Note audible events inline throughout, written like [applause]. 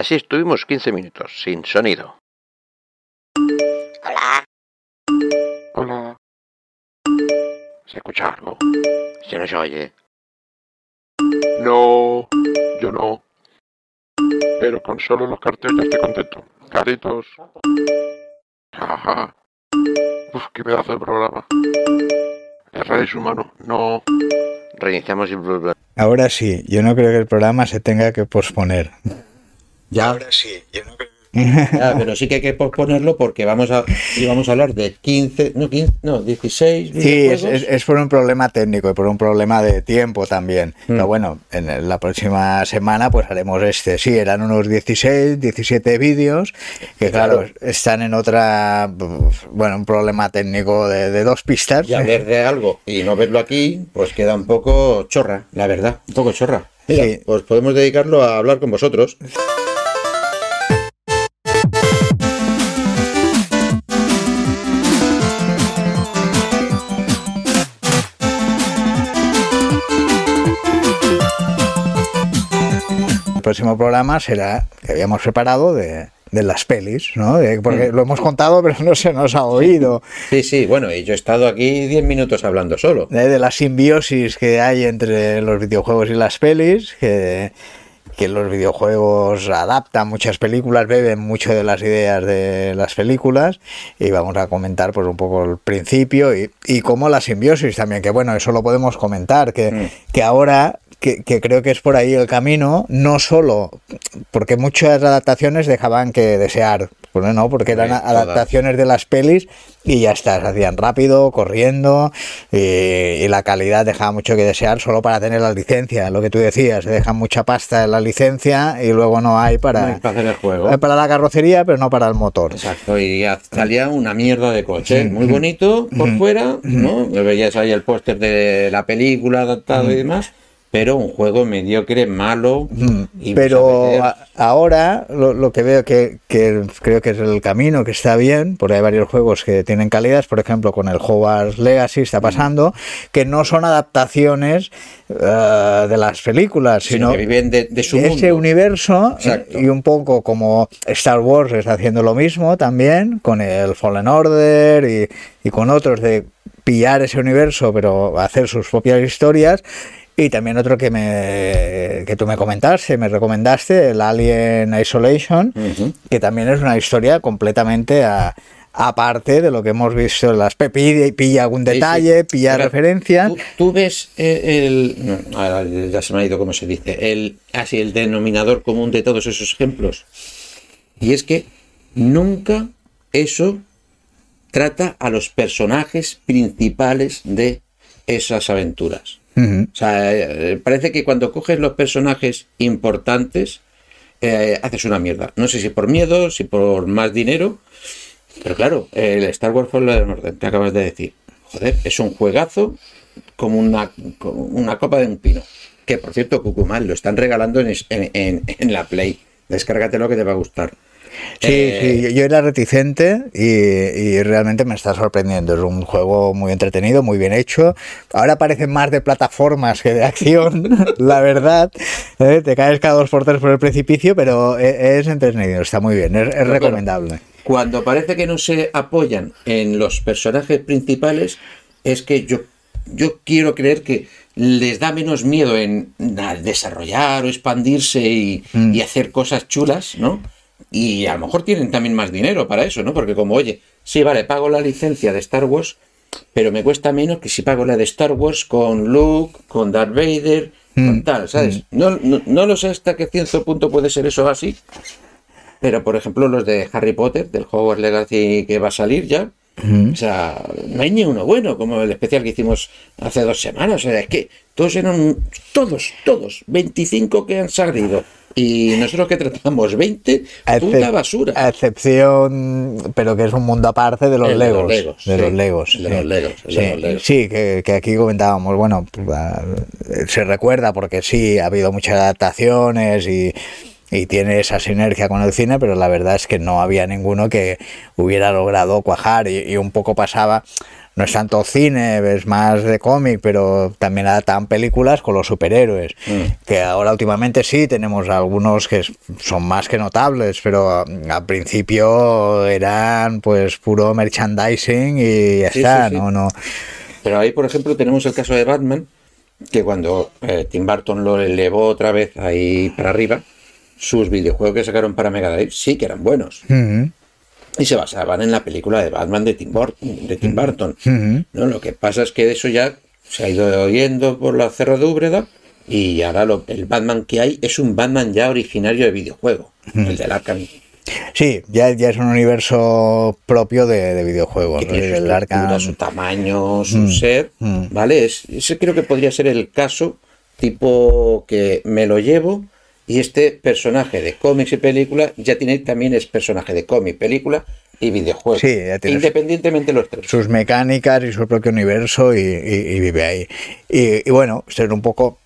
Así estuvimos 15 minutos, sin sonido. Hola. Hola. ¿Se escucha algo? ¿Se nos oye? No, yo no. Pero con solo los carteles ya estoy contento. Caritos. Jaja. Uf, qué pedazo de programa. Erráis humano. No. Reiniciamos y... bla, bla. Ahora sí, yo no creo que el programa se tenga que posponer. Ya, Ahora sí, yo no creo [laughs] pero sí que hay que posponerlo porque vamos a, íbamos a hablar de 15, no, 15, no 16 Sí, es, es- es por un problema técnico y por un problema de tiempo también. Mm. Pero bueno, en la próxima semana pues haremos este. Sí, eran unos 16, 17 vídeos que claro, Claro. están en otra, bueno, un problema técnico de, de dos pistas. Ya ver de algo y no verlo aquí, pues queda un poco chorra, la verdad, un poco chorra. Mira, Sí. pues podemos dedicarlo a hablar con vosotros. Próximo programa será que habíamos preparado de, de las pelis, ¿no? Porque lo hemos contado pero no se nos ha oído. Sí, sí, bueno, y yo he estado aquí 10 minutos hablando solo. de, de la simbiosis que hay entre los videojuegos y las pelis, que, que los videojuegos adaptan muchas películas, beben mucho de las ideas de las películas y vamos a comentar pues un poco el principio y, y cómo la simbiosis también, que bueno, eso lo podemos comentar, que, Mm. que ahora... Que, que creo que es por ahí el camino, no solo porque muchas adaptaciones dejaban que desear, pues no, porque eran Sí, adaptaciones de las pelis y ya está, se hacían rápido, corriendo y, y la calidad dejaba mucho que desear solo para tener la licencia, lo que tú decías, se dejan mucha pasta en la licencia y luego no hay No para, hay para hacer el juego. hay para la carrocería, pero no para el motor. Exacto, y ya salía una mierda de coche, muy bonito por fuera, ¿no? Veías ahí el póster de la película adaptado y demás, pero un juego mediocre, malo. y Pero muchas veces- a- ahora lo, lo que veo que, que creo que es el camino que está bien, porque hay varios juegos que tienen calidades, por ejemplo con el Hogwarts Legacy está pasando, que no son adaptaciones eh, de las películas, sino que viven de, de su ese mundo. universo Exacto. y un poco como Star Wars está haciendo lo mismo también con el Fallen Order y, y con otros de pillar ese universo pero hacer sus propias historias y también otro que me que tú me comentaste, me recomendaste, el Alien Isolation, que también es una historia completamente a- aparte de lo que hemos visto en las pilla, pilla algún Sí, sí. detalle, pilla Pero referencias. Tú, tú ves eh, el, ahora ya se me ha ido cómo se dice, el así el denominador común de todos esos ejemplos. Y es que nunca eso trata a los personajes principales de esas aventuras. O sea, eh, parece que cuando coges los personajes importantes, eh, haces una mierda. No sé si por miedo, si por más dinero. Pero claro, el Star Wars Fallen Order que acabas de decir. Joder, es un juegazo como una, como una copa de un pino. Que por cierto, Cucumal, lo están regalando en, en, en- en la Play. Descárgatelo que te va a gustar. Sí, Eh, sí, yo- era reticente y, y realmente me está sorprendiendo. Es un juego muy entretenido, muy bien hecho. Ahora parece más de plataformas que de [laughs] acción, la verdad. ¿eh? Te caes cada dos por tres por el precipicio, pero e- es entretenido, está muy bien, es, es claro, recomendable. Cuando parece que no se apoyan en los personajes principales, es que yo, yo quiero creer que les da menos miedo en desarrollar o expandirse y, Mm. y hacer cosas chulas, ¿no? Y a lo mejor tienen también más dinero para eso, ¿no? Porque como, oye, sí, vale, pago la licencia de Star Wars, pero me cuesta menos que si pago la de Star Wars con Luke, con Darth Vader, con Mm. tal, ¿sabes? No, no, no lo sé hasta qué cierto punto puede ser eso así, pero, por ejemplo, los de Harry Potter, del Hogwarts Legacy que va a salir ya, o sea, no hay ni uno bueno, como el especial que hicimos hace dos semanas. O sea, es que todos eran, todos, todos, 25 que han salido. Y nosotros que tratamos 20, A puta basura. A excepción, pero que es un mundo aparte de los El de los Legos. De sí. los Legos. De sí. los Legos, de Sí, los Legos. sí, que, que aquí comentábamos, bueno, se recuerda porque sí, ha habido muchas adaptaciones y, y tiene esa sinergia con el cine, pero la verdad es que no había ninguno que hubiera logrado cuajar y, y un poco pasaba no es tanto cine, es más de cómic, pero también adaptan películas con los superhéroes. Mm. Que ahora últimamente sí tenemos algunos que son más que notables, pero mm, al principio eran pues puro merchandising y ya Sí, está, sí, sí. no, no. Pero ahí, por ejemplo, tenemos el caso de Batman, que cuando eh, Tim Burton lo elevó otra vez ahí para arriba, sus videojuegos que sacaron para Mega Drive sí que eran buenos. Ujú, Y se basaban en la película de Batman de Tim, Bur- de Tim Burton. ujú. ¿no? Lo que pasa es que eso ya se ha ido oyendo por la Cerro de Úbreda y ahora lo- el Batman que hay es un Batman ya originario de videojuego, el del Arkham. Sí, ya, ya es un universo propio de, de videojuegos. su el Arkham. su tamaño, su ser, mm. ¿vale? Es, ese creo que podría ser el caso tipo que me lo llevo y este personaje de cómics y película ya tiene también es personaje de cómic, película y videojuego. Sí, ya Independientemente de los tres. sus mecánicas y su propio universo y, y- y vive ahí. Y, y bueno, ser un poco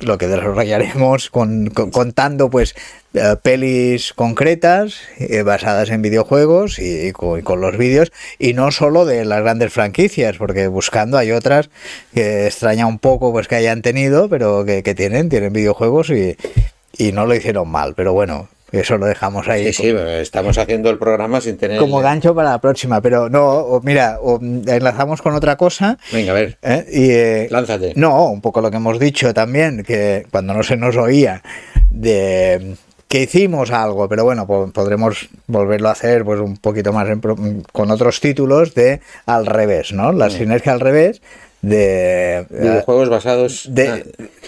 lo que desarrollaremos con, con- contando pues eh, pelis concretas eh, basadas en videojuegos y, y con, y con los vídeos y no solo de las grandes franquicias porque buscando hay otras que extraña un poco pues que hayan tenido pero que, que tienen tienen videojuegos y, y no lo hicieron mal pero bueno eso lo dejamos ahí Sí, sí, estamos haciendo el programa sin tener... como gancho para la próxima, pero no, mira, enlazamos con otra cosa. Venga, a ver, ¿eh? Y, eh, lánzate. no, un poco lo que hemos dicho también, que cuando no se nos oía, de que hicimos algo, pero bueno, po- podremos volverlo a hacer pues un poquito más en pro- con otros títulos de al revés, ¿no? La sinergia al revés de... Videojuegos basados... de-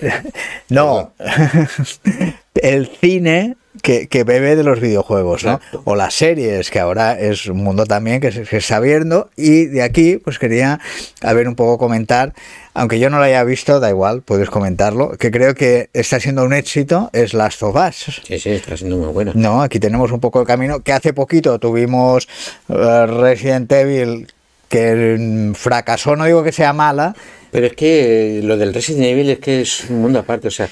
Ah, [laughs] no, [laughs] el cine que, que bebe de los videojuegos, ¿no? O las series, que ahora es un mundo también que se, está viendo. Y de aquí, pues quería a ver un poco comentar, aunque yo no lo haya visto, da igual, puedes comentarlo, que creo que está siendo un éxito, es Last of Us. sí, sí, está siendo muy buena. No, aquí tenemos un poco el camino, que hace poquito tuvimos eh, Resident Evil, que fracasó, no digo que sea mala, Pero es que lo del Resident Evil es que es un mundo aparte. O sea,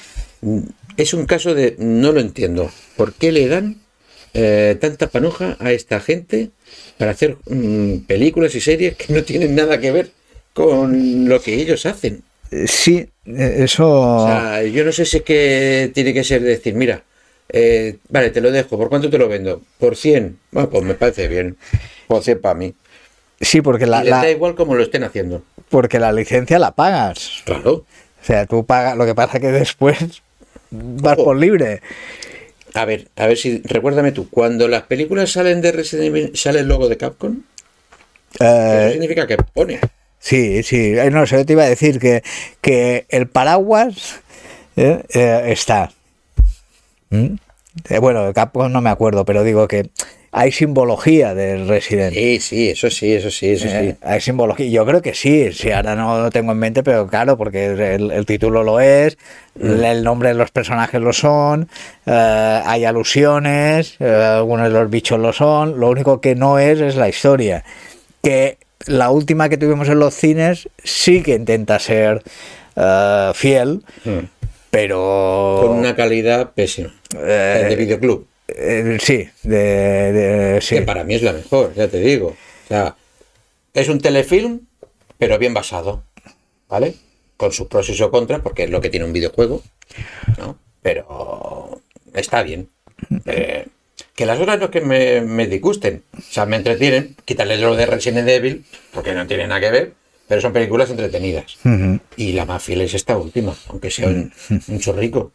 es un caso de. No lo entiendo. ¿Por qué le dan eh, tanta panoja a esta gente para hacer mm, películas y series que no tienen nada que ver con lo que ellos hacen? Eh, sí, eh, eso... O sea, yo no sé si es que tiene que ser decir, mira, eh, vale, te lo dejo. ¿Por cuánto te lo vendo? Por 100. Bueno, pues me parece bien. Por 100 para mí. Sí, porque la, y les la- da igual como lo estén haciendo. porque la licencia la pagas. Claro. O sea, tú pagas, lo que pasa que después vas por libre. A ver, a ver si. Recuérdame tú, cuando las películas salen de Resident Evil, ¿sale el logo de Capcom? Eso Eh, significa que pone. sí, sí. Eh, No sé, yo te iba a decir que, que el paraguas eh, eh, está. ¿Mm? Bueno, Capcom no me acuerdo, pero digo que hay simbología del Resident. Sí, sí, eso sí, eso sí, eso Eh, sí. Hay simbología. Yo creo que sí, sí, ahora no lo tengo en mente, pero claro, porque el, el título lo es, Mm. el nombre de los personajes lo son, eh, hay alusiones, eh, algunos de los bichos lo son, lo único que no es es la historia. Que la última que tuvimos en los cines sí que intenta ser eh, fiel, Mm. pero... Con una calidad pésima. Eh, de videoclub. Eh, sí, de, sí. Que para mí es la mejor, ya te digo. O sea, es un telefilm, pero bien basado. ¿Vale? Con sus pros y sus contras, porque es lo que tiene un videojuego. ¿no? Pero está bien. Eh, que las horas no es que me, disgusten. O sea, me entretienen. Quítale lo de Resident Evil, porque no tiene nada que ver. Pero son películas entretenidas. Y la más fiel es esta última, aunque sea un, un chorrico.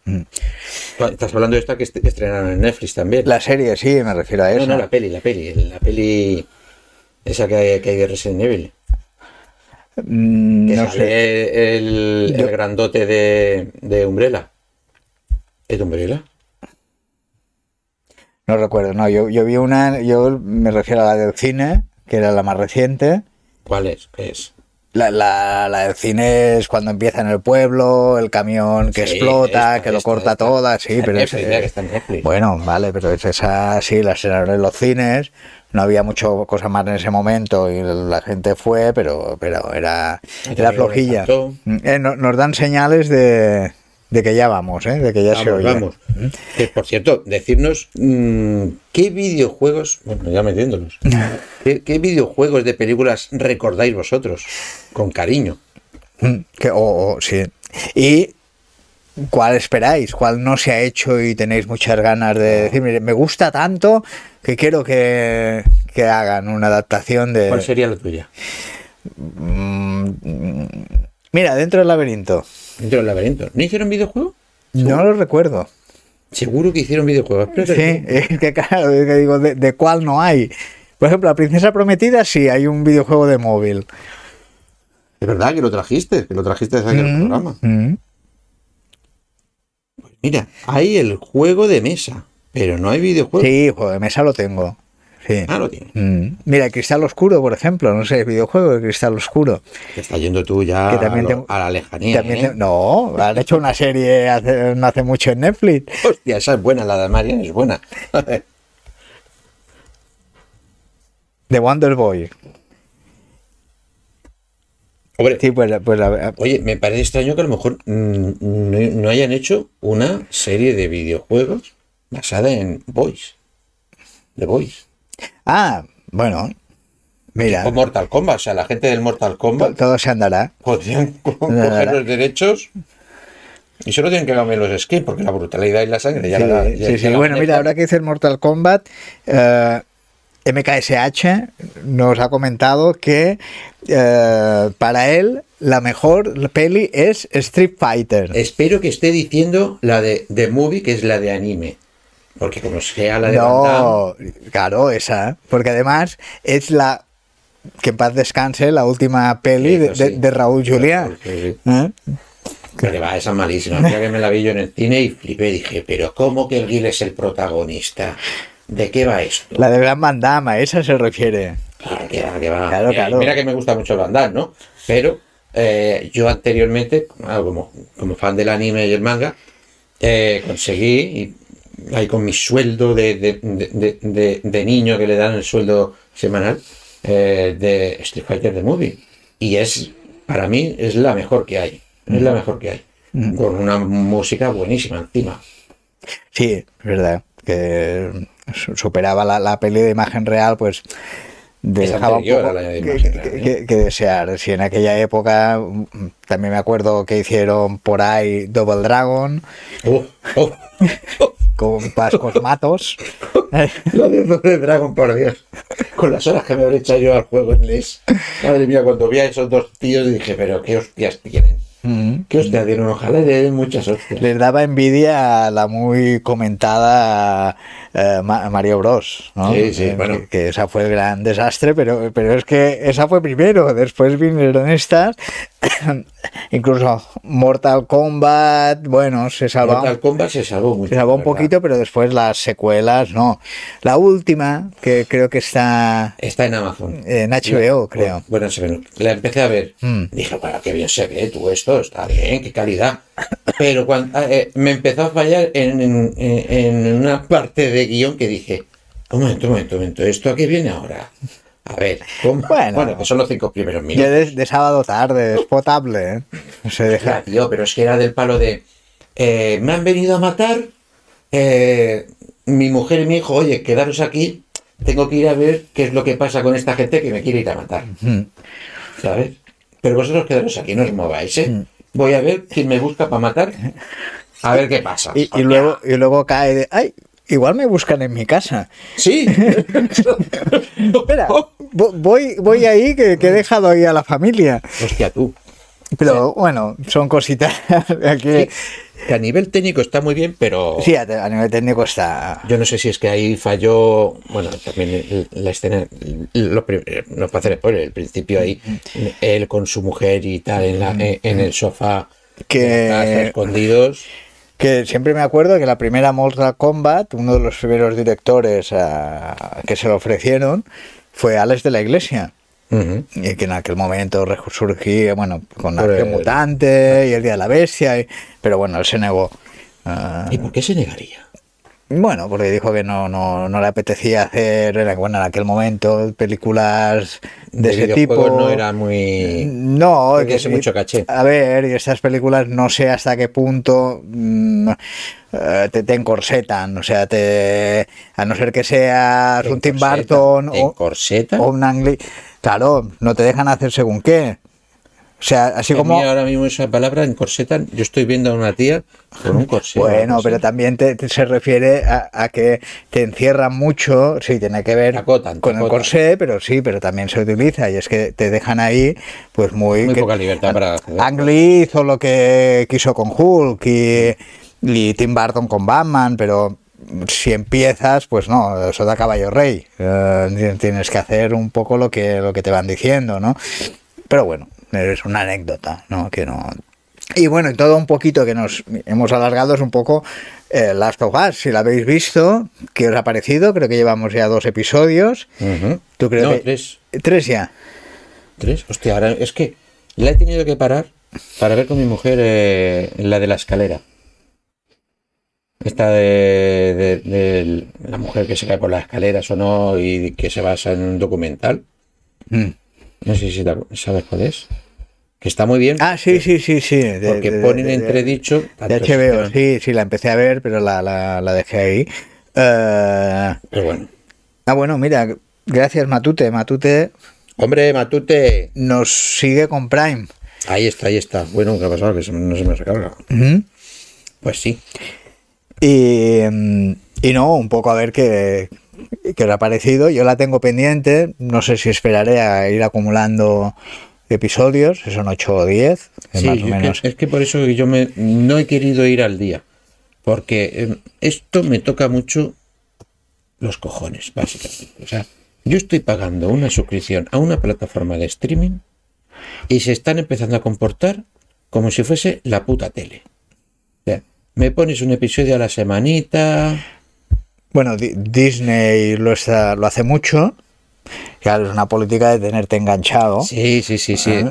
Estás hablando de esta que est- estrenaron en Netflix también. La serie, sí, me refiero a eso. No, no, la peli, la peli, la peli esa que hay, que hay de Resident Evil. Mm, Que no sale sé. el, el Yo- grandote de, de Umbrella. ¿Es de Umbrella? No recuerdo, no, yo, yo vi una, yo me refiero a la del cine, que era la más reciente. ¿Cuál es? ¿Qué es? La, la, la del cine es cuando empieza en el pueblo, el camión que Sí, explota, esta, que lo corta esta. toda, sí, pero Netflix, que está en Netflix. bueno, vale, pero es esa, sí, la estrenaron en los cines, no había mucho cosa más en ese momento y la gente fue, pero, pero era, era flojilla. encantó. Eh, no- nos dan señales de de que ya vamos, ¿eh? de que ya se Vamos, oye. vamos. Que, por cierto, decirnos mm, qué videojuegos, bueno, ya metiéndolos, [laughs] ¿qué, qué videojuegos de películas recordáis vosotros con cariño? Mm, Que, o- o- sí. Y cuál esperáis, cuál no se ha hecho y tenéis muchas ganas de decir, mire, me gusta tanto que quiero que, que hagan una adaptación de... ¿Cuál sería la tuya? Mm, Mira, dentro del laberinto. Dentro del laberinto. ¿No hicieron videojuego? No lo recuerdo. Seguro que hicieron videojuego. Espérate. Sí, [laughs] es que claro, es que digo, de, de cuál no hay? Por ejemplo, La Princesa Prometida sí hay un videojuego de móvil. Es verdad que lo trajiste, que lo trajiste el Mm, programa. mm. Mira, hay el juego de mesa, pero no hay videojuego. Sí, juego de mesa lo tengo. Sí. Ah, lo tiene. Mm. Mira, Cristal Oscuro, por ejemplo, no sé, videojuego de Cristal Oscuro. Te está yendo tú ya Que también a, lo- te- a la lejanía. También ¿eh? te- No, han hecho una serie hace, no hace mucho en Netflix. Hostia, esa es buena, la de Marian es buena. [laughs] De Wonder Boy. Hombre, Sí, pues, pues a- a- Oye, me parece extraño que a lo mejor mm, no, no hayan hecho una serie de videojuegos basada en Boys. The Boys. Ah, bueno. Mira, O Mortal Kombat. O sea, la gente del Mortal Kombat todo se andará. podrían [laughs] co- coger los derechos y solo tienen que cambiar los skins porque la brutalidad y la sangre ya Sí, la ya- sí, ya sí. la Bueno, mira, ahora que dice el Mortal Kombat, eh, MKSH nos ha comentado que eh, para él la mejor peli es Street Fighter. Espero que esté diciendo la de The Movie, que es la de anime. Porque como sea la de Van Damme, No, claro, esa. Porque además es la que en paz descanse la última peli de, Raúl Juliá. Sí, sí. ¿Eh? Que va, esa es malísima. Mira que me la vi yo en el cine y flipé. Dije, pero ¿cómo que el Gil es el protagonista? ¿De qué va esto? La de Gran Van Damme, a esa se refiere. Claro, que va, que va. Claro, Mira, claro. mira que me gusta mucho Van Damme, ¿no? Pero eh, yo anteriormente, ah, como, como fan del anime y el manga, eh, conseguí, ahí con mi sueldo de, de, de- de- niño que le dan el sueldo semanal, eh, de Street Fighter The Movie. Y es, para mí, es la mejor que hay. Es la mejor que hay. Con una música buenísima encima. Sí, es verdad. Que su- superaba la, la peli de imagen real, pues dejaba un poco de que, real, que- ¿eh? que- que desear. Si en aquella época mm, también me acuerdo que hicieron por ahí Double Dragon Oh, oh, oh. Con Pascos Matos. [laughs] Lo de Doble Dragon, por Dios. Con las horas que me habré echado yo al juego en NES. Madre mía, cuando vi a esos dos tíos dije, pero qué hostias tienen. mm. Qué hostias tienen. Ojalá le den muchas hostias. Les daba envidia a la muy comentada eh, Ma- Mario Bros. ¿no? Sí, sí, Eh, bueno. Que, que esa fue el gran desastre, pero, pero es que esa fue primero. Después vinieron estas. [coughs] Incluso Mortal Kombat. Bueno, se salvaba, Mortal Kombat se salvó mucho. se salvó un poquito, pero después las secuelas no. La última, que creo que está Está en Amazon. en HBO, creo. Bueno, se ve- la empecé a ver. Mm. Dije, bueno, qué bien se ve tú esto, está bien, qué calidad. [coughs] Pero cuando eh, me empezó a fallar en, en- en una parte de guion que dije, un momento, un momento, un momento, ¿esto a qué viene ahora? A ver, ¿cómo? Bueno. que son los cinco primeros Ya minutos. de, de sábado tarde, es potable. ¿eh? Se deja. Ya, tío, pero es que era del palo de, eh, me han venido a matar, eh, mi mujer y mi hijo, oye, quedaros aquí, tengo que ir a ver qué es lo que pasa con esta gente que me quiere ir a matar. Mm. ¿sabes? Pero vosotros quedaros aquí, no os mováis, Mm. ¿eh? Voy a ver quién me busca para matar. A ver qué pasa. Y, y luego, y luego cae de, ay, igual me buscan en mi casa. Sí. [laughs] Espera, vo- voy, voy ahí que, que he dejado ahí a la familia. Hostia, tú. Pero bueno, son cositas [laughs] que Que a nivel técnico está muy bien, pero sí, a, a nivel técnico está. yo no sé si es que ahí falló. Bueno, también la escena. Lo, eh, no para hacer spoiler, el principio ahí, él con su mujer y tal, en, la, en, en el sofá, Que- escondidos. Que siempre me acuerdo que la primera Mortal Kombat, uno de los primeros directores a- que se lo ofrecieron, fue Alex de la Iglesia. Y que en aquel momento resurgía, bueno, con el- Mutante y el Día de la Bestia, y- pero bueno, él se negó. Ah, ¿Y por qué se negaría? Bueno, porque dijo que no, no, no le apetecía hacer, bueno, en aquel momento, películas de, ese tipo. no era muy... No, que hace mucho caché. A ver, y estas películas no sé hasta qué punto mm, eh, te, te encorsetan, o sea, te a no ser que seas un Tim Burton ¿En o, o un Ang Lee, claro, no te dejan hacer según qué. O sea, así como mí ahora mismo esa palabra en corseta, yo estoy viendo a una tía con un corsé. Bueno, pero también te, te- se refiere a, a que te encierran mucho, sí, tiene que ver Acotan, con el corsé, pero sí, pero también se utiliza y es que te dejan ahí pues muy... Muy que- poca libertad para. Ang Lee hizo lo que quiso con Hulk y, y Tim Burton con Batman, pero si empiezas, pues no, eso da caballo rey. Eh, tienes que hacer un poco lo que, lo que te van diciendo, ¿no? Pero bueno, es una anécdota, ¿no? Que no... Y bueno, y todo un poquito que nos hemos alargado es un poco eh, Last of Us. Si la habéis visto, ¿qué os ha parecido? Creo que llevamos ya dos episodios. ¿Tú crees no, que- tres. Tres ya. Tres. Hostia, ahora es que la he tenido que parar para ver con mi mujer eh, la de la escalera. Esta de, de- de la mujer que se cae por las escaleras o no y que se basa en un documental. Mm. No sé si sabes cuál es. Que está muy bien. Ah, sí, sí, sí, sí. de- Porque de- ponen de- entredicho. De HBO, sí, sí, la empecé a ver, pero la, la, la dejé ahí. Eh, Pero bueno. ah, bueno, mira, gracias Matute. Matute Hombre, Matute. nos sigue con Prime. Ahí está, ahí está. Bueno, ¿qué ha pasado? Que se no se me recarga. Ujú. Pues sí. Y, mm, y no, un poco a ver qué, qué os ha parecido. Yo la tengo pendiente, no sé si esperaré a ir acumulando episodios, que son 8 o 10, que Sí, más o es que- menos. es que por eso que yo me, no he querido ir al día. Porque eh, esto me toca mucho los cojones, básicamente. O sea, yo estoy pagando una suscripción a una plataforma de streaming y se están empezando a comportar como si fuese la puta tele. O sea, me pones un episodio a la semanita. Bueno, Di- Disney lo, está, lo hace mucho. Claro, es una política de tenerte enganchado. Sí, sí, sí, sí. Es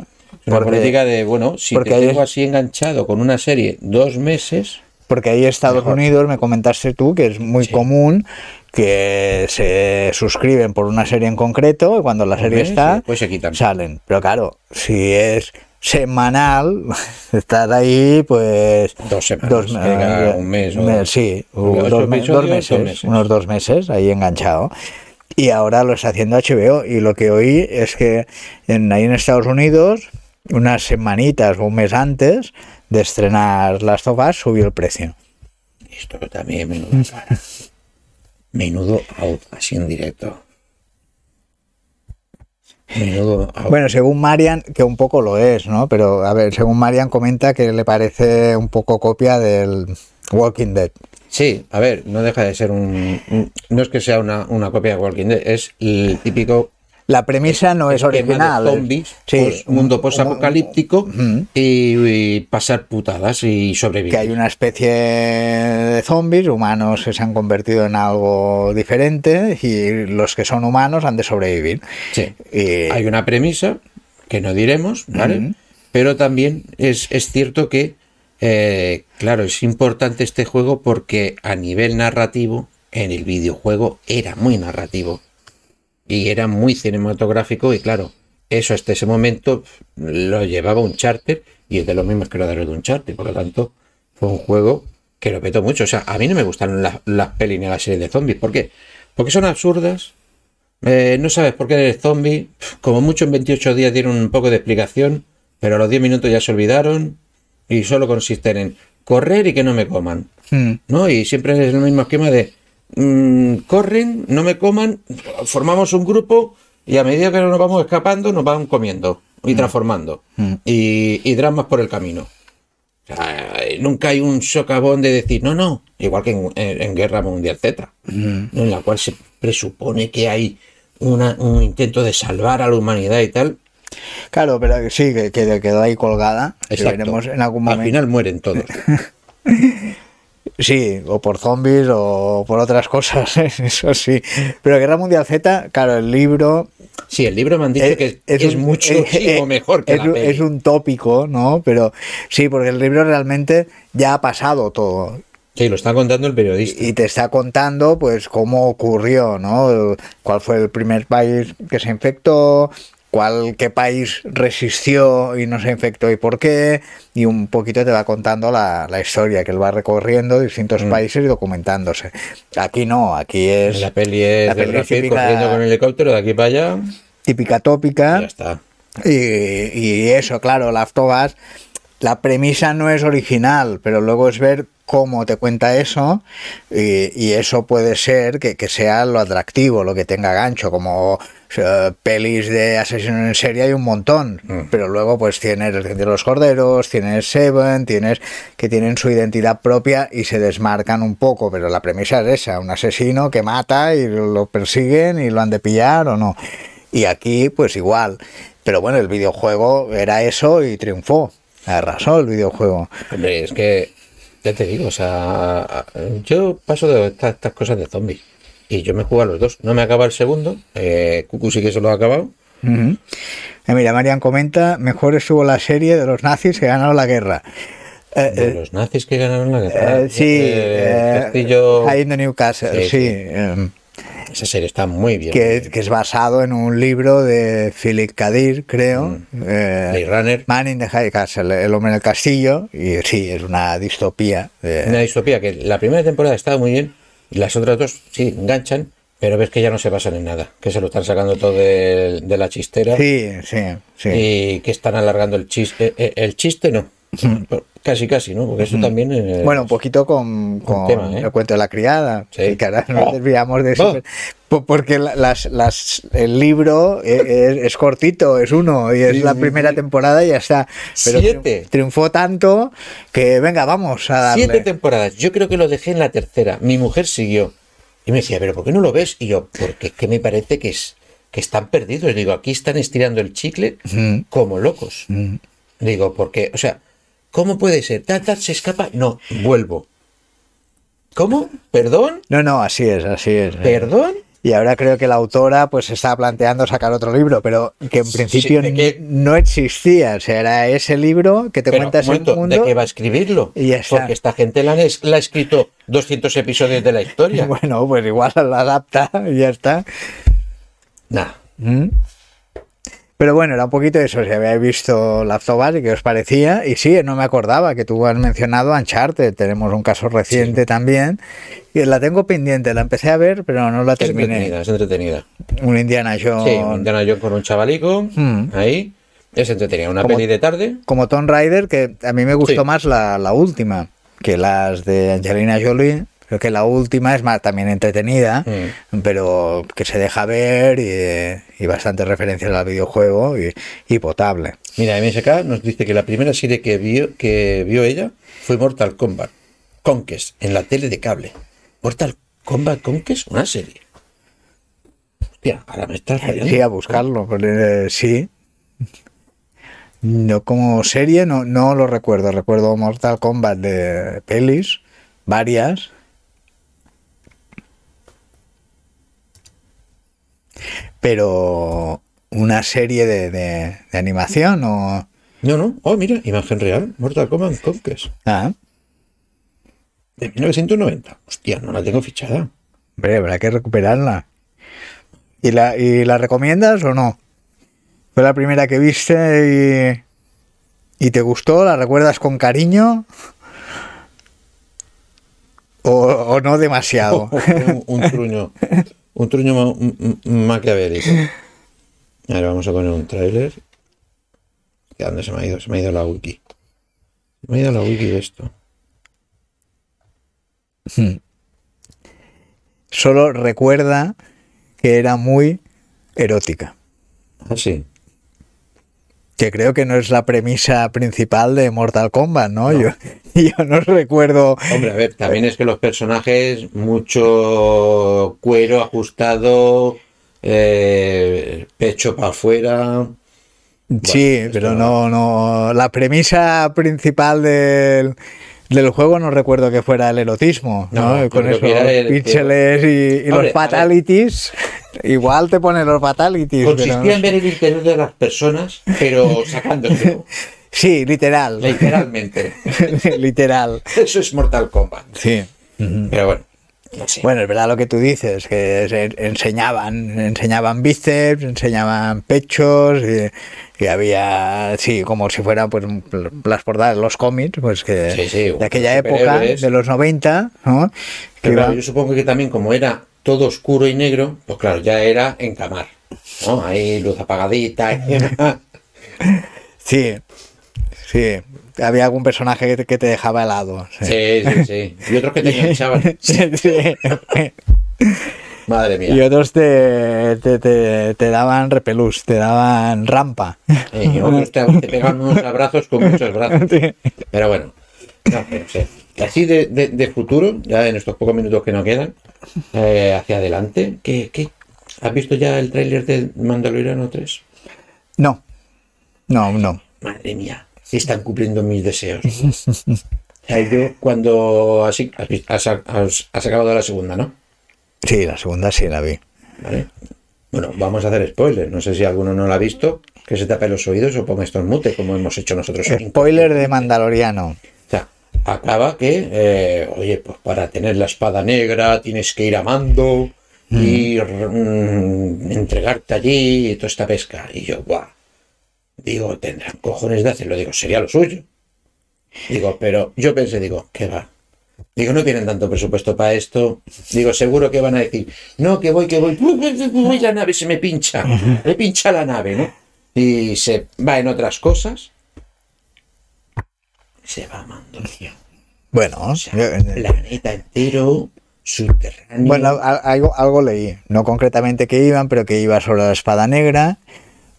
Una política de, bueno, si porque te tengo así enganchado con una serie dos meses, Porque ahí Estados Mejor. Unidos, me comentaste tú, que es muy Sí. común que se suscriben por una serie en concreto y cuando la serie está, después se quitan. salen. Pero claro, si es semanal, [laughs] estar ahí, pues... Dos semanas, diga un mes o- sí, Porque dos, ocho me- episodios, dos meses, dos meses. unos dos meses ahí enganchado. Y ahora lo está haciendo HBO y lo que oí es que en, ahí en Estados Unidos, unas semanitas o un mes antes de estrenar Last of Us, subió el precio. Esto también menudo. Menudo out, así en directo. Menudo out. Bueno, según Marian, que un poco lo es, ¿no? Pero a ver, según Marian comenta que le parece un poco copia del Walking Dead. Sí, a ver, no deja de ser un. un- no es que sea una, una copia de Walking Dead, es el típico. La premisa no es original. De zombies, sí, pues, mundo posapocalíptico y, y pasar putadas y sobrevivir. que hay una especie de zombies, humanos que se han convertido en algo diferente y los que son humanos han de sobrevivir. Sí. Y- Hay una premisa que no diremos, ¿vale? Pero también es, es cierto que, eh, claro, es importante este juego porque a nivel narrativo, en el videojuego era muy narrativo y era muy cinematográfico y claro, eso hasta ese momento lo llevaba un charter y es de los mismos creadores de un charter, por lo tanto fue un juego que lo petó mucho. O sea, a mí no me gustan las, las pelis ni las series de zombies. ¿Por qué? Porque son absurdas, eh, no sabes por qué eres zombie. Como mucho en 28 días dieron un poco de explicación, pero a los 10 minutos ya se olvidaron y solo consisten en correr y que no me coman. Mm, ¿No? Y siempre es el mismo esquema de mm, corren, no me coman, formamos un grupo y a medida que nos vamos escapando nos van comiendo y transformando. Y, y dramas por el camino. O sea, nunca hay un socavón de decir, no, no, igual que en, en- en Guerra Mundial Z, ¿no? en la cual se presupone que hay una- un intento de salvar a la humanidad y tal. Claro, pero sí, que, que quedó ahí colgada. que Exacto. veremos en algún Al momento. final mueren todos. [laughs] Sí, o por zombies o por otras cosas, [laughs] eso sí. Pero Guerra Mundial Z, claro, el libro Sí, el libro me han dicho que es, un- muchísimo eh, mejor que es, la peli. es un tópico, ¿no? Pero sí, porque el libro realmente ya ha pasado todo. Sí, lo está contando el periodista. y te está contando pues cómo ocurrió, ¿no? Cuál fue el primer país que se infectó, cuál qué país resistió y no se infectó y por qué, y un poquito te va contando la, la historia que él va recorriendo distintos Mm. países y documentándose. Aquí no, aquí es la peli es la de peli Pitt típica- corriendo con el helicóptero de aquí para allá. típica tópica. ya está. Y, y eso, claro, Last of Us, la premisa no es original, pero luego es ver cómo te cuenta eso y, y eso puede ser que, que sea lo atractivo, lo que tenga gancho, como eh, pelis de asesinos en serie hay un montón, Mm. pero luego pues tienes de los Corderos, tienes Seven, tienes que tienen su identidad propia y se desmarcan un poco, pero la premisa es esa, un asesino que mata y lo persiguen y lo han de pillar o no. Y aquí pues igual, pero bueno, el videojuego era eso y triunfó, arrasó el videojuego. Hombre, es que, ya te digo, o sea, yo paso de estas, estas cosas de zombies. Y yo me juego a los dos. No me acaba el segundo. Eh, Cucu sí que se lo ha acabado. Eh, mira, Marian comenta, mejor estuvo la serie de los nazis que ganaron la guerra. Eh, De eh, los nazis que ganaron la guerra. sí, Castillo- in the Newcastle, Sí, sí, sí. em, Esa serie está muy bien. que, que es basado en un libro de Philip Kadir, creo. eh, Blade Runner. Man in the High Castle, El hombre en el castillo, y sí, es una distopía. Una distopía que la primera temporada estaba muy bien. Las otras dos, sí, enganchan. Pero ves que ya no se basan en nada. Que se lo están sacando todo de, de la chistera. Sí, sí, sí. Y que están alargando el chiste. el chiste no. Casi, casi, ¿no? Porque eso también. eh, Bueno, un poquito con, con tema, ¿eh? el cuento de la criada, Sí. y que ahora nos desviamos de [laughs] eso. Oh. Po- Porque la- las, las, el libro e- es, es cortito, es uno, y es Sí, la sí, primera sí. temporada y ya está. Pero Siete. triun- triunfó tanto que venga, vamos a darle. Siete temporadas. Yo creo que lo dejé en la tercera. Mi mujer siguió. Y me decía, ¿pero por qué no lo ves? Y yo, porque es que me parece que, es, que están perdidos. Digo, aquí están estirando el chicle como locos. Digo, porque, o sea, ¿cómo puede ser? Tal, se escapa. No, vuelvo. ¿Cómo? ¿Perdón? No, no, así es, así es. ¿Perdón? Y ahora creo que la autora pues está planteando sacar otro libro, pero que en principio no existía. O sea, era ese libro que te Pero, cuenta un ese momento, mundo. ¿de qué va a escribirlo? Y ya está. Porque esta gente la ha escrito 200 episodios de la historia. [laughs] Bueno, pues igual la adapta y ya está. Nah. ¿Mm? Pero bueno, era un poquito eso, si habéis visto Us y qué os parecía. Y sí, no me acordaba que tú has mencionado Uncharted, tenemos un caso reciente también. Y la tengo pendiente, la empecé a ver, pero no la Es terminé. entretenida, es entretenida. Un Indiana Jones. Sí, Indiana Jones con un chavalico, Mm. ahí. Es entretenida. Una Como- peli de tarde. Como Tomb Raider, que a mí me gustó Sí. más la, la última que las de Angelina Jolie. Creo que la última es más también entretenida, Mm. pero que se deja ver y, y bastantes referencias al videojuego y, y potable. Mira, MSK nos dice que la primera serie que vio, que vio ella fue Mortal Kombat. Conquest, en la tele de cable. Mortal Kombat Conquest, una serie. Hostia, ahora me estás fallando. Sí, a buscarlo, porque, eh, sí. No como serie, no, no lo recuerdo. Recuerdo Mortal Kombat de pelis, varias. Pero una serie de, de- de animación o... No, no. Oh, mira, imagen real. Mortal Kombat Conquest. Ah, De 1990. Hostia, no la tengo fichada. hombre, habrá que recuperarla. ¿Y la, ¿Y la recomiendas o no? ¿Fue la primera que viste y, y te gustó? ¿La recuerdas con cariño? ¿O, o no demasiado? [laughs] un, un truño. [laughs] Un truño ma- m- m- maquiavélico. [laughs] A ver, vamos a poner un tráiler. ¿De dónde se me ha ido? Se me ha ido la wiki. Se me ha ido la wiki de esto. [laughs] Solo recuerda que era muy erótica. Ah, sí. Que creo que no es la premisa principal de Mortal Kombat, ¿no? Yo, [laughs] yo no recuerdo. Hombre, a ver, también es que los personajes, mucho cuero ajustado, eh, pecho para afuera. Sí, pero no- no, no. La premisa principal del, del juego no recuerdo que fuera el erotismo, ¿no? Con esos píxeles y, y Hombre, a los fatalities. Igual te pone los fatalities. pero Consistía no en ver el interior de las personas, pero [laughs] sacándoselo. Sí, literal. Literalmente. [laughs] literal. Eso es Mortal Kombat. Sí. Pero bueno. Bueno, es verdad lo que tú dices, que se enseñaban, enseñaban bíceps, enseñaban pechos y, y había, sí, como si fuera pues las portadas de los cómics, pues que Sí, sí, de aquella época, de los 90, ¿no? Que Pero claro, iba- yo supongo que también como era todo oscuro y negro, pues claro, ya era encamar. ¿no? Ahí luz apagadita. y- [laughs] Sí, sí, había algún personaje que te, que te dejaba helado. sí. Sí, sí, sí. Y otros que te enganchaban. [laughs] Sí. Madre mía. Y otros te, te, te- te daban repelús, te daban rampa. Y otros te, te pegaban unos abrazos con muchos brazos. [laughs] Pero bueno, no, pero sí. Así de, de- de futuro, ya en estos pocos minutos que nos quedan, eh, hacia adelante, ¿qué, qué? has visto ya el tráiler de Mandaloriano 3? No, no, no. Madre mía, se están cumpliendo mis deseos. [laughs] O sea, yo cuando así has, acabado la segunda, ¿no? Sí, la segunda sí la vi. Vale. Bueno, vamos a hacer spoilers. No sé si alguno no lo ha visto, que se tape los oídos o ponga esto en mute, como hemos hecho nosotros. Spoiler de Mandaloriano. Acaba que, eh, oye, pues para tener la espada negra tienes que ir a mando y mm, entregarte allí y toda esta pesca. Y yo, guau. Digo, tendrán cojones de hacerlo. Digo, sería lo suyo. Digo, pero yo pensé, digo, ¿qué va? Digo, no tienen tanto presupuesto para esto. Digo, seguro que van a decir, no, que voy, que voy. La nave se me pincha. Me pincha la nave, ¿no? Y se va en otras cosas. Se va a mando, tío. Bueno, O sea, yo- planeta entero, subterráneo. bueno, algo, algo leí, no concretamente que iban, pero que iba sobre la espada negra.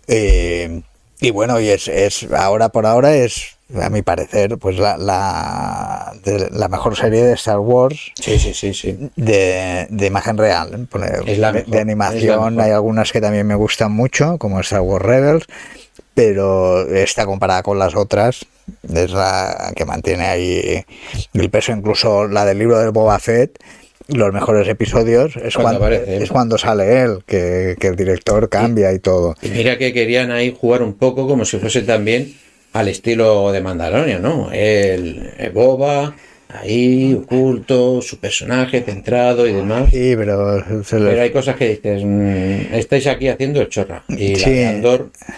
eh, y bueno, y es, es ahora por ahora es, a mi parecer, pues la, la, de- la mejor serie de Star Wars Sí, sí, sí, sí. de, de imagen real. Pone- Es la de, mejor, de es animación la hay algunas que también me gustan mucho, como Star Wars Rebels, pero esta comparada con las otras es la que mantiene ahí el peso, incluso la del libro de Boba Fett. Los mejores episodios es Cuando es cuando sale él, que, que el director cambia y todo. Y mira que querían ahí jugar un poco como si fuese también al estilo de Mandalorian, ¿no? El, el Boba, ahí oculto, su personaje centrado y demás. Sí, pero se Pero hay cosas que dices, mm, estáis aquí haciendo el chorra. Y la Sí. Andor eh,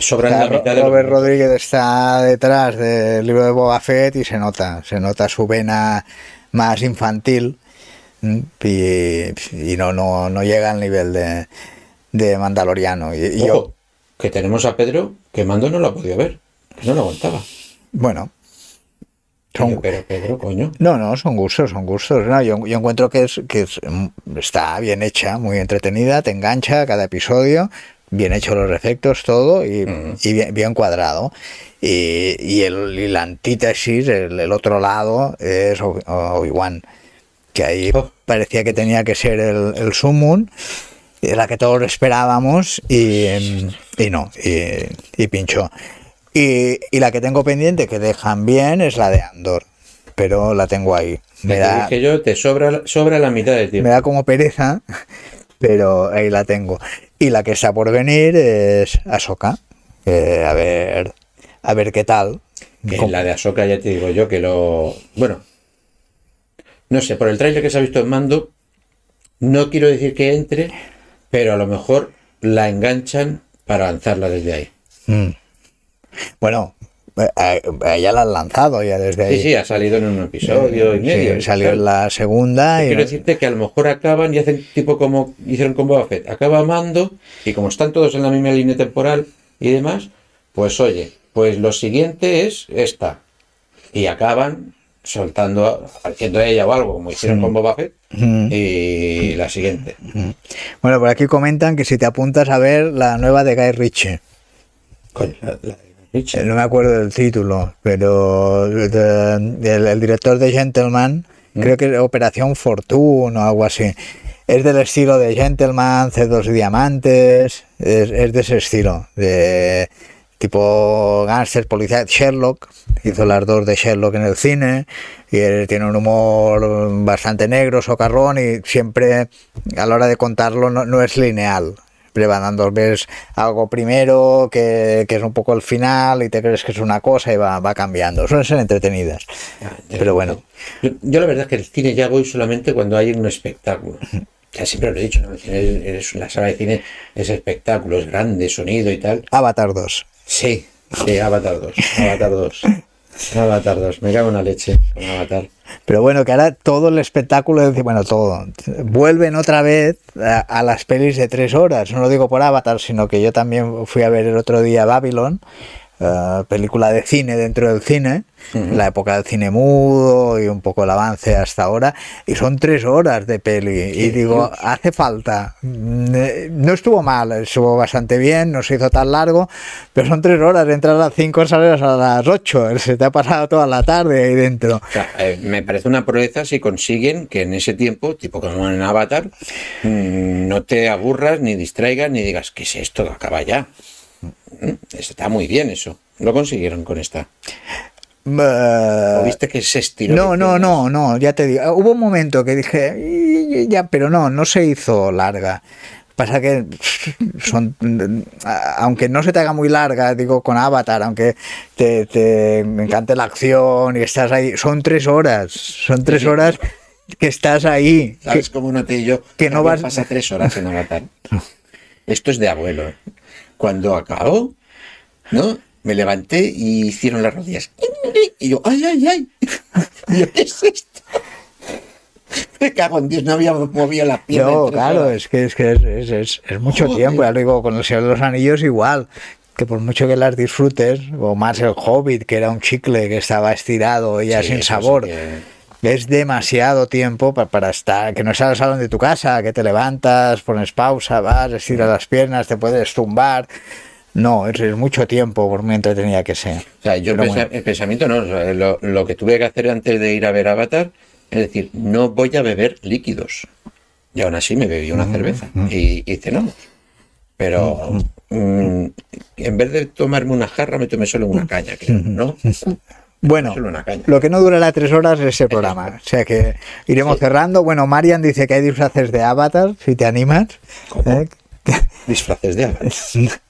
sobran O sea, la mitad de Robert los- Rodríguez está detrás del libro de Boba Fett y se nota, se nota su vena más infantil y, y no, no, no llega al nivel de, de Mandaloriano. Y, y yo, Ojo, que tenemos a Pedro que Mando no lo ha podido ver, que no lo aguantaba. bueno, son, pero Pedro, coño. no, no, son gustos, son gustos. No, yo, yo encuentro que, es, que es, mm, está bien hecha, muy entretenida, te engancha cada episodio, bien hechos los efectos, todo, y, Mm. y bien, bien cuadrado. Y, y el, y la antítesis, el, el otro lado, es Obi- Obi-Wan, que ahí Oh. parecía que tenía que ser el, el Summon, la que todos esperábamos, y, y no, y, pinchó. Y, y la que tengo pendiente, que dejan bien, es la de Andor, pero la tengo ahí. Me da, dije yo, te sobra, sobra la mitad del me tiempo. da como pereza, pero ahí la tengo. Y la que está por venir es Ahsoka. a ver, a ver qué tal. Que Com- la de Ahsoka ya te digo yo que lo... Bueno, no sé, por el trailer que se ha visto en Mando, no quiero decir que entre, pero a lo mejor la enganchan para lanzarla desde ahí. Mm. Bueno, eh, eh, ya la han lanzado ya desde ahí. Sí, sí, ha salido en un episodio y Sí, medio. y salió en la segunda y Quiero decirte que a lo mejor acaban y hacen tipo como hicieron con Boba Fett. Acaba Mando y como están todos en la misma línea temporal y demás, pues oye, pues lo siguiente es esta. Y acaban soltando, haciendo ella o algo, como hicieron con Boba Fett. Mm. Y la siguiente. Bueno, por aquí comentan que si te apuntas a ver la nueva de Guy Ritchie. Coño, la- la- Eh. No me acuerdo del título, pero el, el director de Gentleman, creo que es Operación Fortune o algo así. Es del estilo de Gentleman, C2 Diamantes, es, es de ese estilo, de tipo gánster, policía, Sherlock, hizo las dos de Sherlock en el cine, y él tiene un humor bastante negro, socarrón, y siempre a la hora de contarlo no, no es lineal. Dando, ves algo primero que, que es un poco el final y te crees que es una cosa y va, va cambiando. Suelen ser entretenidas. Pero bueno, Yo, yo la verdad es que el cine ya voy solamente cuando hay un espectáculo. Ya siempre lo he dicho, ¿no? El cine es una sala de cine, es espectáculo, es grande, sonido y tal. Avatar 2. Sí, sí, Avatar 2, Avatar 2. [laughs] Avatar 2, me cago en la leche Avatar. Pero bueno, que ahora todo el espectáculo, bueno, todo, vuelven otra vez a, a las pelis de tres horas. No lo digo por Avatar, sino que yo también fui a ver el otro día Babylon, eh, película de cine dentro del cine, la época del cine mudo y un poco el avance hasta ahora, y son tres horas de peli. Y digo, hace falta. Mm, eh, No estuvo mal, estuvo bastante bien, no se hizo tan largo, pero son tres horas, entras a las cinco, sales a las ocho, [laughs] se te ha pasado toda la tarde ahí dentro. O sea, eh, me parece una proeza si consiguen que en ese tiempo, tipo como en Avatar, mm, no te aburras, ni distraigas, ni digas, ¿qué es esto? Acaba ya. Mm, Está muy bien eso. Lo consiguieron con esta. ¿O viste que se estiró? No, no, no, no, ya te digo. Hubo un momento que dije, "Y- ya, pero no, no se hizo larga. Pasa que [laughs] son, aunque no se te haga muy larga, digo con Avatar, aunque te, te encante la acción y estás ahí, son tres horas, son tres horas que estás ahí. ¿Sabes cómo noté yo? que no vas- pasa tres horas en Avatar. [laughs] Esto es de abuelo. ¿eh? Cuando acabó, ¿no? Me levanté y hicieron las rodillas. Y yo, ¡ay, ay, ay! Y [laughs] yo, ¿qué es esto? [laughs] Me cago en Dios, no había movido la pierna. No, claro, es que es, que es, es- es- es mucho Joder. tiempo. Ya lo digo, con el Señor de los Anillos igual. Que por mucho que las disfrutes, o más el Hobbit, que era un chicle que estaba estirado y ya Sí, sin sí sabor. que- Es demasiado tiempo pa- para, estar, que no sea el salón de tu casa, que te levantas, pones pausa, vas, estiras las piernas, te puedes tumbar. No, es, es mucho tiempo por muy entretenida que sea. O sea, yo bueno. el pensamiento no, o sea, lo, lo que tuve que hacer antes de ir a ver Avatar es decir, no voy a beber líquidos. Y aún así me bebí una cerveza y, y cenamos. Pero mm, en vez de tomarme una jarra, me tomé solo una caña, creo, ¿no? Bueno, lo que no durará tres horas es ese programa. O sea que iremos cerrando. Bueno, Marian dice que hay disfraces de Avatar, si te animas. ¿eh? [laughs] Disfraces de Avatar. [laughs]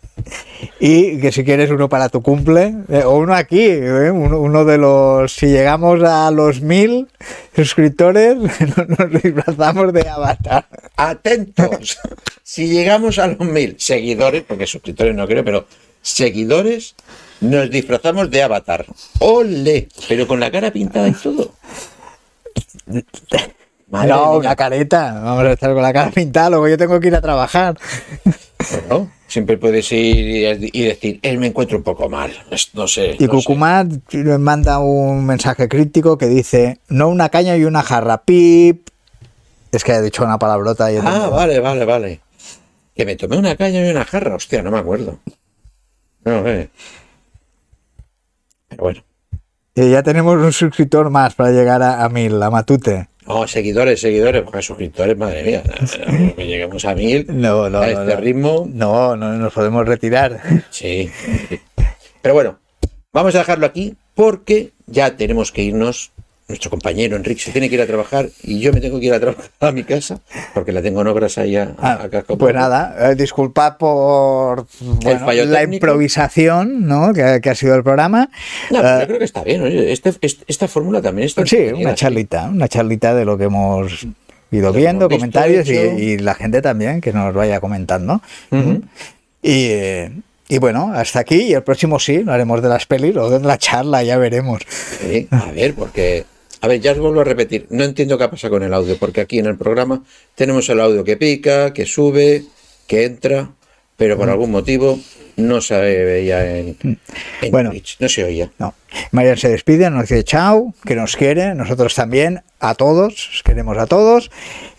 Y que si quieres uno para tu cumple, eh, o uno aquí, ¿eh? uno, uno de los, si llegamos a los mil suscriptores, [laughs] nos disfrazamos de avatar. Atentos. Si llegamos a los mil seguidores, porque suscriptores no creo, pero seguidores, nos disfrazamos de Avatar. ¡Ole! Pero con la cara pintada y todo. Madre no, mía. una careta, vamos a estar con la cara pintada, luego yo tengo que ir a trabajar. Bueno, siempre puedes ir y decir, él me encuentro un poco mal. No sé. Y no. Cucumat me manda un mensaje crítico que dice, no una caña y una jarra, pip. Es que ha dicho una palabrota y Ah, tengo- vale, vale, vale. Que me tomé una caña y una jarra. Hostia, no me acuerdo. No, eh. Pero bueno. Y ya tenemos un suscriptor más para llegar a, a mil, a Matute. No, seguidores, seguidores, porque suscriptores, madre mía. [laughs] Que lleguemos a mil. No, no, a este no. ritmo. No, no nos podemos retirar. [laughs] Sí. Pero bueno, vamos a dejarlo aquí porque ya tenemos que irnos. Nuestro compañero Enrique se tiene que ir a trabajar y yo me tengo que ir a trabajar a mi casa porque la tengo en obras ahí a, a- a casco pues nada, eh, disculpad por bueno, la improvisación ¿no? que, que ha sido el programa. No, Eh, yo creo que está bien. oye, este- este- esta fórmula también está. sí, una charlita, una charlita de lo que hemos ido viendo, visto, comentarios y, la gente también que nos vaya comentando. Y, eh, y bueno, hasta aquí. Y el próximo sí, lo haremos de las pelis o de la charla, ya veremos. Sí, a ver, porque. A ver, ya os vuelvo a repetir. No entiendo qué pasa con el audio, porque aquí en el programa tenemos el audio que pica, que sube, que entra, pero por algún motivo no se veía en, en Bueno. Twitch, no se oía. No. Marian se despide, nos dice chao, que nos quiere, nosotros también, a todos, os queremos a todos.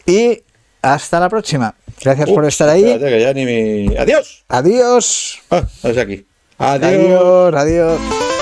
Y hasta la próxima. Gracias por estar ahí. Que ya ni mi- ¡Adiós! Adiós. Ah, aquí. Adiós. Adiós, adiós.